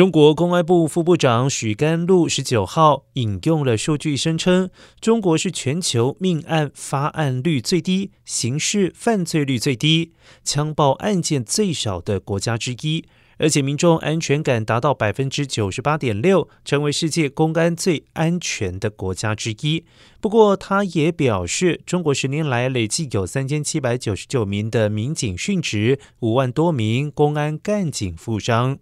中国公安部副部长许甘露十九号引用了数据声称中国是全球命案发案率最低刑事犯罪率最低枪爆案件最少的国家之一而且民众安全感达到百分之九十八点六成为世界公安最安全的国家之一。不过他也表示中国十年来累计有三千七百九十九名的民警殉职五万多名公安干警负伤。